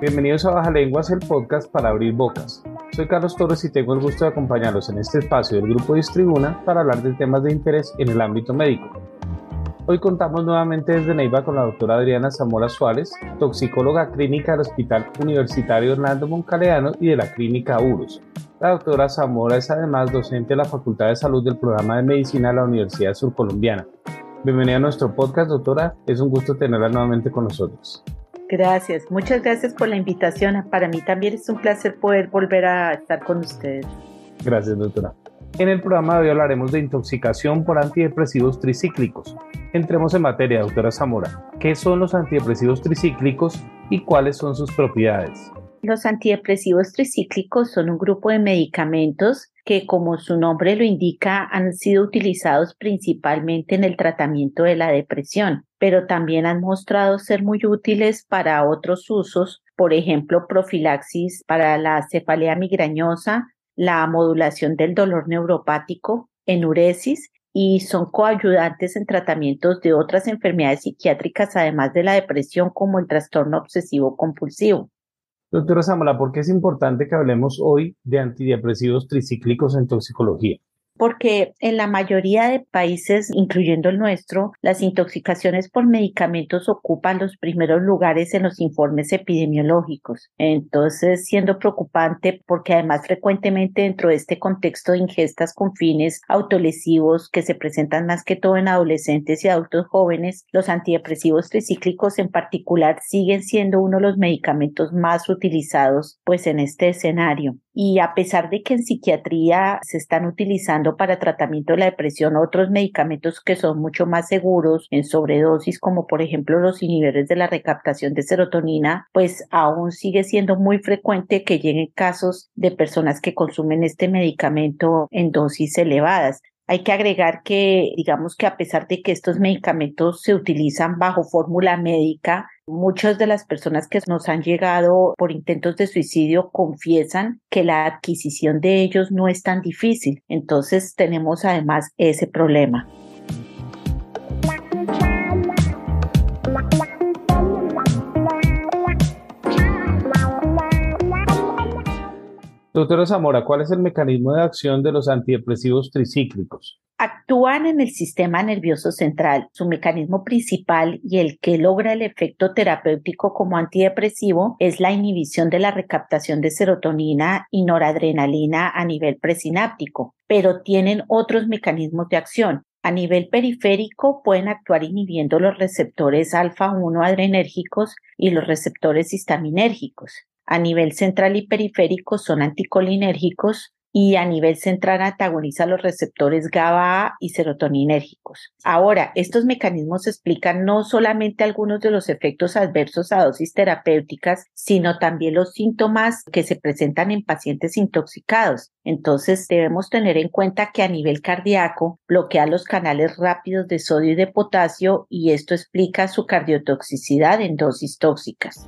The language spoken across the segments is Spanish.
Bienvenidos a Baja Lenguas, el podcast para abrir bocas. Soy Carlos Torres y tengo el gusto de acompañarlos en este espacio del Grupo Distribuna para hablar de temas de interés en el ámbito médico. Hoy contamos nuevamente desde Neiva con la doctora Adriana Zamora Suárez, toxicóloga clínica del Hospital Universitario Hernando Moncaleano y de la Clínica URUS. La doctora Zamora es además docente de la Facultad de Salud del Programa de Medicina de la Universidad Surcolombiana. Bienvenida a nuestro podcast, doctora. Es un gusto tenerla nuevamente con nosotros. Gracias, muchas gracias por la invitación. Para mí también es un placer poder volver a estar con ustedes. Gracias, doctora. En el programa de hoy hablaremos de intoxicación por antidepresivos tricíclicos. Entremos en materia, doctora Zamora. ¿Qué son los antidepresivos tricíclicos y cuáles son sus propiedades? Los antidepresivos tricíclicos son un grupo de medicamentos que, como su nombre lo indica, han sido utilizados principalmente en el tratamiento de la depresión, pero también han mostrado ser muy útiles para otros usos, por ejemplo, profilaxis para la cefalea migrañosa, la modulación del dolor neuropático, enuresis y son coayudantes en tratamientos de otras enfermedades psiquiátricas, además de la depresión, como el trastorno obsesivo compulsivo. Doctora Zamora, ¿por qué es importante que hablemos hoy de antidepresivos tricíclicos en toxicología? Porque en la mayoría de países, incluyendo el nuestro, las intoxicaciones por medicamentos ocupan los primeros lugares en los informes epidemiológicos. Entonces, siendo preocupante porque además frecuentemente dentro de este contexto de ingestas con fines autolesivos que se presentan más que todo en adolescentes y adultos jóvenes, los antidepresivos tricíclicos en particular siguen siendo uno de los medicamentos más utilizados pues en este escenario. Y a pesar de que en psiquiatría se están utilizando para tratamiento de la depresión otros medicamentos que son mucho más seguros en sobredosis, como por ejemplo los inhibidores de la recaptación de serotonina, pues aún sigue siendo muy frecuente que lleguen casos de personas que consumen este medicamento en dosis elevadas. Hay que agregar que, digamos que a pesar de que estos medicamentos se utilizan bajo fórmula médica, muchas de las personas que nos han llegado por intentos de suicidio confiesan que la adquisición de ellos no es tan difícil. Entonces tenemos además ese problema. Doctora Zamora, ¿cuál es el mecanismo de acción de los antidepresivos tricíclicos? Actúan en el sistema nervioso central. Su mecanismo principal y el que logra el efecto terapéutico como antidepresivo es la inhibición de la recaptación de serotonina y noradrenalina a nivel presináptico, pero tienen otros mecanismos de acción. A nivel periférico pueden actuar inhibiendo los receptores alfa-1 adrenérgicos y los receptores histaminérgicos. A nivel central y periférico son anticolinérgicos y a nivel central antagoniza los receptores GABA y serotoninérgicos. Ahora, estos mecanismos explican no solamente algunos de los efectos adversos a dosis terapéuticas, sino también los síntomas que se presentan en pacientes intoxicados. Entonces, debemos tener en cuenta que a nivel cardíaco bloquea los canales rápidos de sodio y de potasio y esto explica su cardiotoxicidad en dosis tóxicas.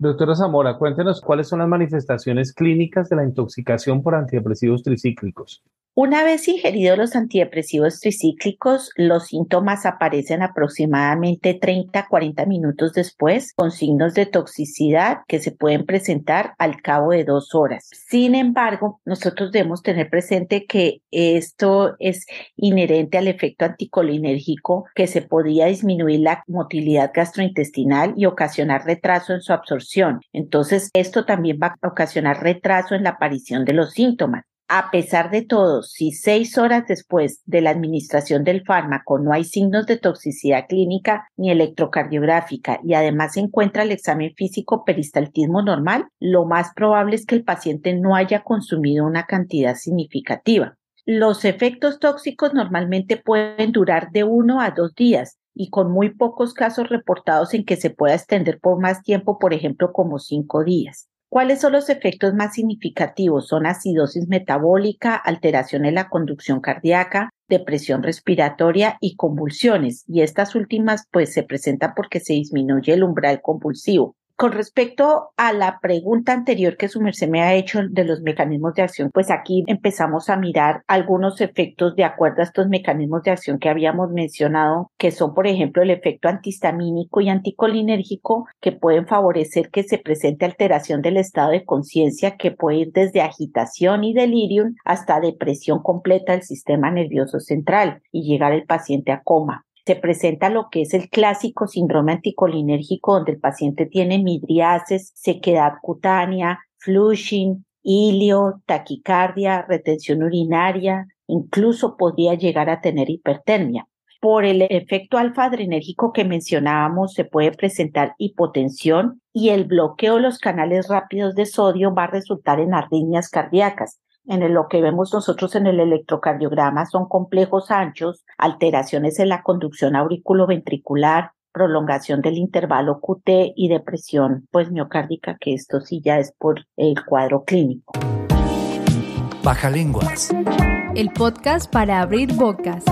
Doctora Zamora, cuéntenos cuáles son las manifestaciones clínicas de la intoxicación por antidepresivos tricíclicos. Una vez ingeridos los antidepresivos tricíclicos, los síntomas aparecen aproximadamente 30 a 40 minutos después, con signos de toxicidad que se pueden presentar al cabo de dos horas. Sin embargo, nosotros debemos tener presente que esto es inherente al efecto anticolinérgico que se podría disminuir la motilidad gastrointestinal y ocasionar retraso en su absorción. Entonces, esto también va a ocasionar retraso en la aparición de los síntomas. A pesar de todo, si seis horas después de la administración del fármaco no hay signos de toxicidad clínica ni electrocardiográfica y además se encuentra el examen físico peristaltismo normal, lo más probable es que el paciente no haya consumido una cantidad significativa. Los efectos tóxicos normalmente pueden durar de uno a dos días y con muy pocos casos reportados en que se pueda extender por más tiempo, por ejemplo, como cinco días. ¿Cuáles son los efectos más significativos? Son acidosis metabólica, alteración en la conducción cardíaca, depresión respiratoria y convulsiones. Y estas últimas pues se presentan porque se disminuye el umbral convulsivo. Con respecto a la pregunta anterior que su merced me ha hecho de los mecanismos de acción, pues aquí empezamos a mirar algunos efectos de acuerdo a estos mecanismos de acción que habíamos mencionado, que son, por ejemplo, el efecto antihistamínico y anticolinérgico, que pueden favorecer que se presente alteración del estado de conciencia, que puede ir desde agitación y delirium hasta depresión completa del sistema nervioso central y llegar el paciente a coma se presenta lo que es el clásico síndrome anticolinérgico, donde el paciente tiene midriasis, sequedad cutánea, flushing, hilio, taquicardia, retención urinaria, incluso podría llegar a tener hipertermia. Por el efecto alfa-adrenérgico que mencionábamos, se puede presentar hipotensión y el bloqueo de los canales rápidos de sodio va a resultar en arritmias cardíacas en lo que vemos nosotros en el electrocardiograma son complejos anchos, alteraciones en la conducción auriculoventricular, prolongación del intervalo QT y depresión pues miocárdica, que esto sí ya es por el cuadro clínico. Baja lenguas. El podcast para abrir bocas.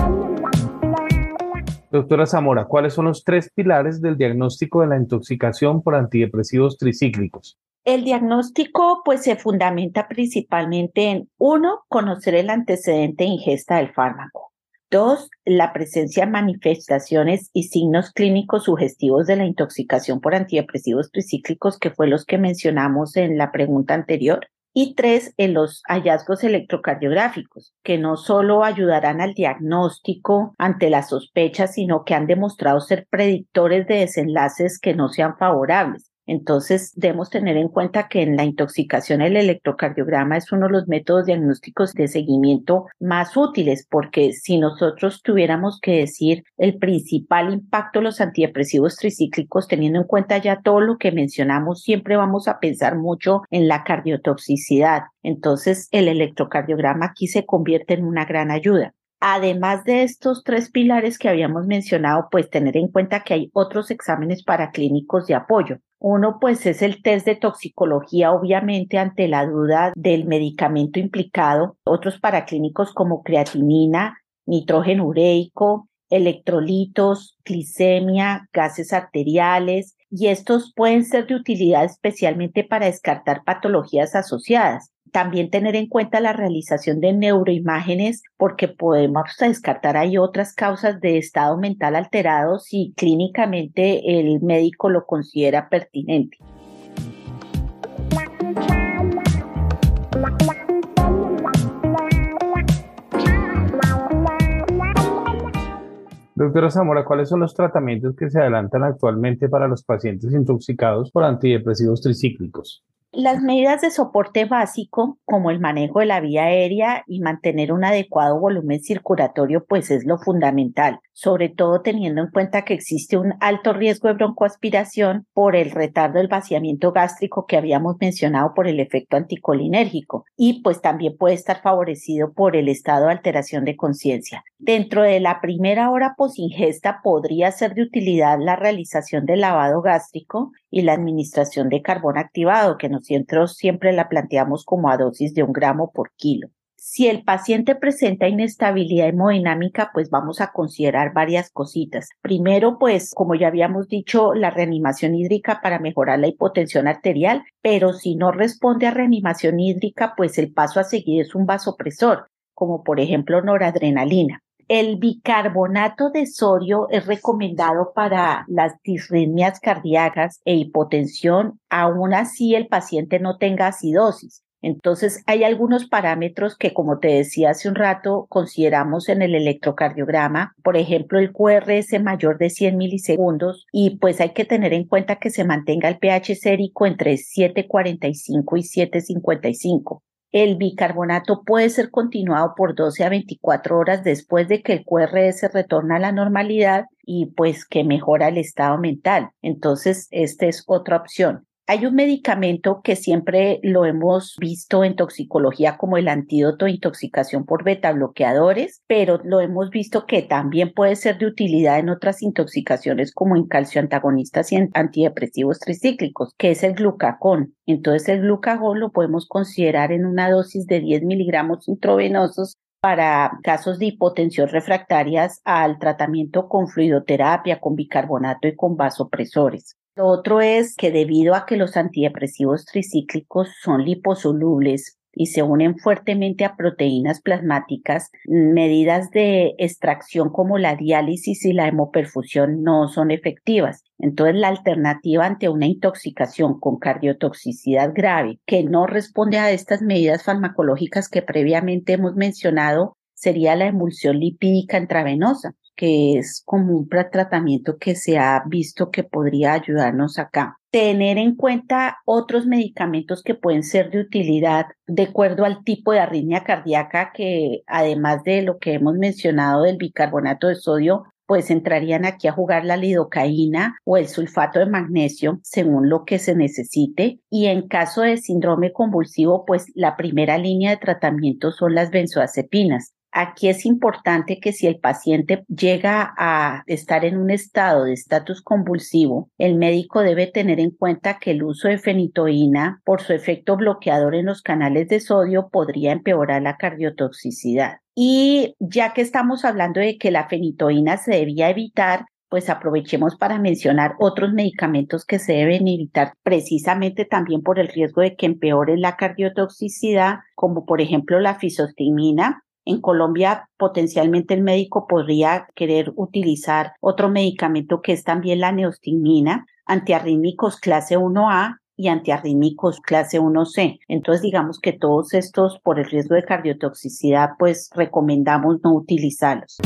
Doctora Zamora, ¿cuáles son los tres pilares del diagnóstico de la intoxicación por antidepresivos tricíclicos? El diagnóstico pues se fundamenta principalmente en uno, conocer el antecedente de ingesta del fármaco. Dos, la presencia de manifestaciones y signos clínicos sugestivos de la intoxicación por antidepresivos tricíclicos, que fue los que mencionamos en la pregunta anterior. Y tres, en los hallazgos electrocardiográficos, que no solo ayudarán al diagnóstico ante la sospecha, sino que han demostrado ser predictores de desenlaces que no sean favorables entonces, debemos tener en cuenta que en la intoxicación el electrocardiograma es uno de los métodos diagnósticos de seguimiento más útiles, porque si nosotros tuviéramos que decir el principal impacto de los antidepresivos tricíclicos, teniendo en cuenta ya todo lo que mencionamos, siempre vamos a pensar mucho en la cardiotoxicidad. Entonces, el electrocardiograma aquí se convierte en una gran ayuda. Además de estos tres pilares que habíamos mencionado, pues tener en cuenta que hay otros exámenes paraclínicos de apoyo. Uno, pues es el test de toxicología, obviamente, ante la duda del medicamento implicado. Otros paraclínicos como creatinina, nitrógeno ureico, electrolitos, glicemia, gases arteriales, y estos pueden ser de utilidad especialmente para descartar patologías asociadas. También tener en cuenta la realización de neuroimágenes porque podemos descartar hay otras causas de estado mental alterado si clínicamente el médico lo considera pertinente. Doctora Zamora, ¿cuáles son los tratamientos que se adelantan actualmente para los pacientes intoxicados por antidepresivos tricíclicos? Las medidas de soporte básico, como el manejo de la vía aérea y mantener un adecuado volumen circulatorio, pues es lo fundamental, sobre todo teniendo en cuenta que existe un alto riesgo de broncoaspiración por el retardo del vaciamiento gástrico que habíamos mencionado por el efecto anticolinérgico y pues también puede estar favorecido por el estado de alteración de conciencia. Dentro de la primera hora posingesta podría ser de utilidad la realización del lavado gástrico y la administración de carbón activado, que nosotros siempre la planteamos como a dosis de un gramo por kilo. Si el paciente presenta inestabilidad hemodinámica, pues vamos a considerar varias cositas. Primero, pues, como ya habíamos dicho, la reanimación hídrica para mejorar la hipotensión arterial, pero si no responde a reanimación hídrica, pues el paso a seguir es un vasopresor, como por ejemplo noradrenalina. El bicarbonato de sodio es recomendado para las disritmias cardíacas e hipotensión, aún así el paciente no tenga acidosis. Entonces, hay algunos parámetros que, como te decía hace un rato, consideramos en el electrocardiograma, por ejemplo, el QRS mayor de 100 milisegundos, y pues hay que tener en cuenta que se mantenga el pH sérico entre 7.45 y 7.55. el bicarbonato puede ser continuado por 12 a 24 horas después de que el QRS retorna a la normalidad y pues que mejora el estado mental. Entonces, esta es otra opción. Hay un medicamento que siempre lo hemos visto en toxicología como el antídoto de intoxicación por beta bloqueadores, pero lo hemos visto que también puede ser de utilidad en otras intoxicaciones como en calcio antagonistas y antidepresivos tricíclicos, que es el glucagón. Entonces el glucagón lo podemos considerar en una dosis de 10 miligramos intravenosos para casos de hipotensión refractarias al tratamiento con fluidoterapia, con bicarbonato y con vasopresores. Lo otro es que debido a que los antidepresivos tricíclicos son liposolubles y se unen fuertemente a proteínas plasmáticas, medidas de extracción como la diálisis y la hemoperfusión no son efectivas. Entonces, la alternativa ante una intoxicación con cardiotoxicidad grave que no responde a estas medidas farmacológicas que previamente hemos mencionado sería la emulsión lipídica intravenosa que es como un tratamiento que se ha visto que podría ayudarnos acá. Tener en cuenta otros medicamentos que pueden ser de utilidad de acuerdo al tipo de arritmia cardíaca que además de lo que hemos mencionado del bicarbonato de sodio, pues entrarían aquí a jugar la lidocaína o el sulfato de magnesio según lo que se necesite. Y en caso de síndrome convulsivo, pues la primera línea de tratamiento son las benzoazepinas. Aquí es importante que si el paciente llega a estar en un estado de estatus convulsivo, el médico debe tener en cuenta que el uso de fenitoína, por su efecto bloqueador en los canales de sodio, podría empeorar la cardiotoxicidad. Y ya que estamos hablando de que la fenitoína se debía evitar, pues aprovechemos para mencionar otros medicamentos que se deben evitar precisamente también por el riesgo de que empeore la cardiotoxicidad, como por ejemplo la fisostimina, en Colombia, potencialmente el médico podría querer utilizar otro medicamento que es también la neostigmina, antiarrítmicos clase 1A y antiarrítmicos clase 1C. Entonces, digamos que todos estos, por el riesgo de cardiotoxicidad, pues recomendamos no utilizarlos.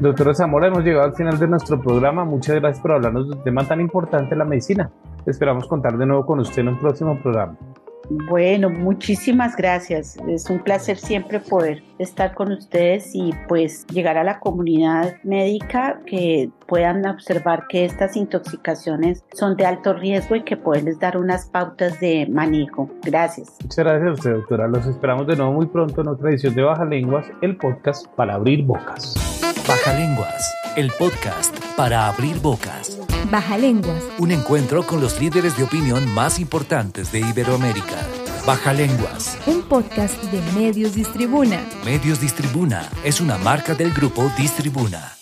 Doctora Zamora, hemos llegado al final de nuestro programa. Muchas gracias por hablarnos de un tema tan importante, la medicina. Esperamos contar de nuevo con usted en un próximo programa. Bueno, muchísimas gracias. Es un placer siempre poder estar con ustedes y pues llegar a la comunidad médica que puedan observar que estas intoxicaciones son de alto riesgo y que pueden dar unas pautas de manejo. Gracias. Muchas gracias a usted, doctora. Los esperamos de nuevo muy pronto en otra edición de Baja Lenguas, el podcast para abrir bocas. Baja Lenguas, el podcast para abrir bocas. Baja Lenguas. Un encuentro con los líderes de opinión más importantes de Iberoamérica. Baja Lenguas. Un podcast de Medios Distribuna. Medios Distribuna es una marca del grupo Distribuna.